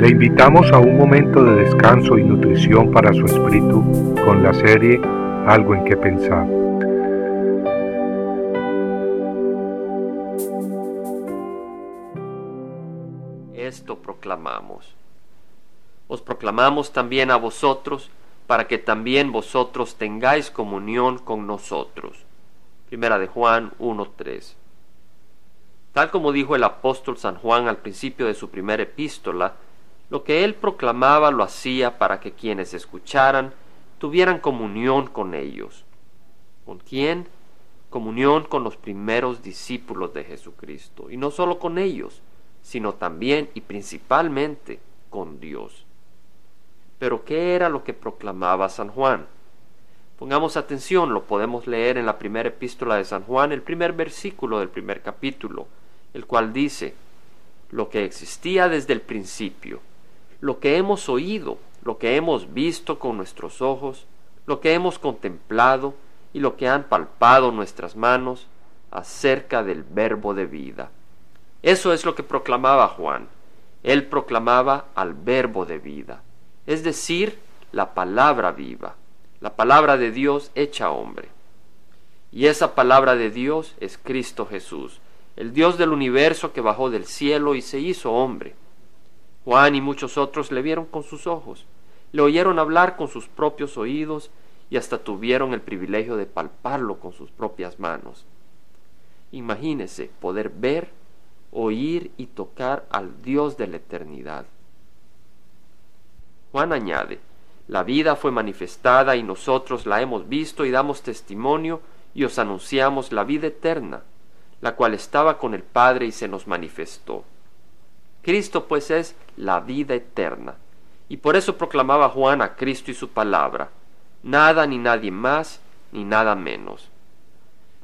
Le invitamos a un momento de descanso y nutrición para su espíritu con la serie Algo en que pensar. Esto proclamamos. Os proclamamos también a vosotros para que también vosotros tengáis comunión con nosotros. Primera de Juan 1.3. Tal como dijo el apóstol San Juan al principio de su primera epístola, lo que él proclamaba lo hacía para que quienes escucharan tuvieran comunión con ellos. ¿Con quién? Comunión con los primeros discípulos de Jesucristo. Y no solo con ellos, sino también y principalmente con Dios. Pero ¿qué era lo que proclamaba San Juan? Pongamos atención, lo podemos leer en la primera epístola de San Juan, el primer versículo del primer capítulo, el cual dice, lo que existía desde el principio, lo que hemos oído, lo que hemos visto con nuestros ojos, lo que hemos contemplado y lo que han palpado nuestras manos acerca del verbo de vida. Eso es lo que proclamaba Juan. Él proclamaba al verbo de vida, es decir, la palabra viva, la palabra de Dios hecha hombre. Y esa palabra de Dios es Cristo Jesús, el Dios del universo que bajó del cielo y se hizo hombre. Juan y muchos otros le vieron con sus ojos, le oyeron hablar con sus propios oídos y hasta tuvieron el privilegio de palparlo con sus propias manos. Imagínese poder ver, oír y tocar al Dios de la eternidad. Juan añade, la vida fue manifestada y nosotros la hemos visto y damos testimonio y os anunciamos la vida eterna, la cual estaba con el Padre y se nos manifestó. Cristo pues es la vida eterna. Y por eso proclamaba Juan a Cristo y su palabra, nada ni nadie más ni nada menos.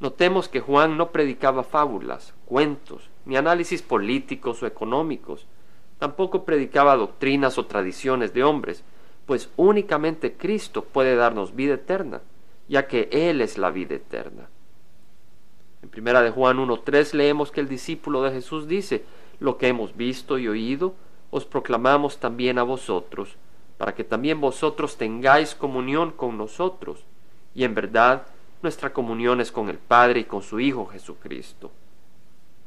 Notemos que Juan no predicaba fábulas, cuentos, ni análisis políticos o económicos, tampoco predicaba doctrinas o tradiciones de hombres, pues únicamente Cristo puede darnos vida eterna, ya que Él es la vida eterna. En primera de Juan 1.3 leemos que el discípulo de Jesús dice, lo que hemos visto y oído, os proclamamos también a vosotros, para que también vosotros tengáis comunión con nosotros, y en verdad nuestra comunión es con el Padre y con su Hijo Jesucristo.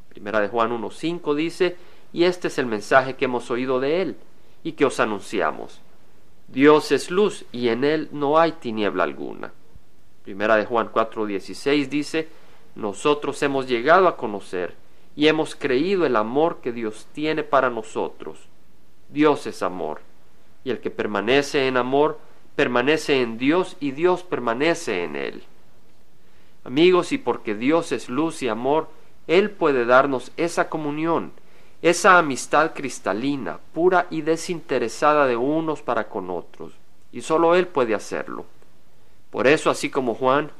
Primera de Juan 1.5 dice, y este es el mensaje que hemos oído de Él, y que os anunciamos. Dios es luz, y en Él no hay tiniebla alguna. Primera de Juan 4.16 dice, nosotros hemos llegado a conocer y hemos creído el amor que Dios tiene para nosotros. Dios es amor, y el que permanece en amor permanece en Dios y Dios permanece en él. Amigos, y porque Dios es luz y amor, Él puede darnos esa comunión, esa amistad cristalina, pura y desinteresada de unos para con otros, y sólo Él puede hacerlo. Por eso, así como Juan,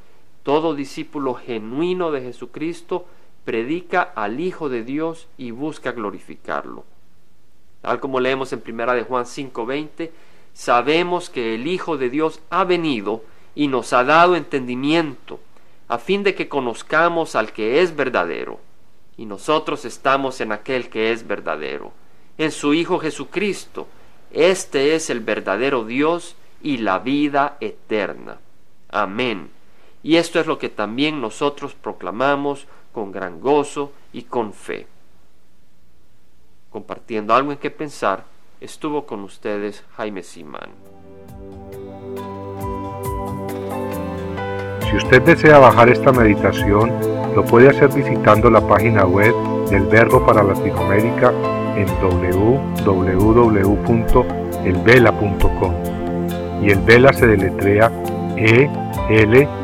todo discípulo genuino de Jesucristo predica al Hijo de Dios y busca glorificarlo. Tal como leemos en primera de Juan 5:20, sabemos que el Hijo de Dios ha venido y nos ha dado entendimiento, a fin de que conozcamos al que es verdadero. Y nosotros estamos en aquel que es verdadero, en su Hijo Jesucristo. Este es el verdadero Dios y la vida eterna. Amén. Y esto es lo que también nosotros proclamamos con gran gozo y con fe. Compartiendo algo en que pensar, estuvo con ustedes Jaime Simán. Si usted desea bajar esta meditación, lo puede hacer visitando la página web del Verbo para Latinoamérica en www.elvela.com. Y el Vela se deletrea E L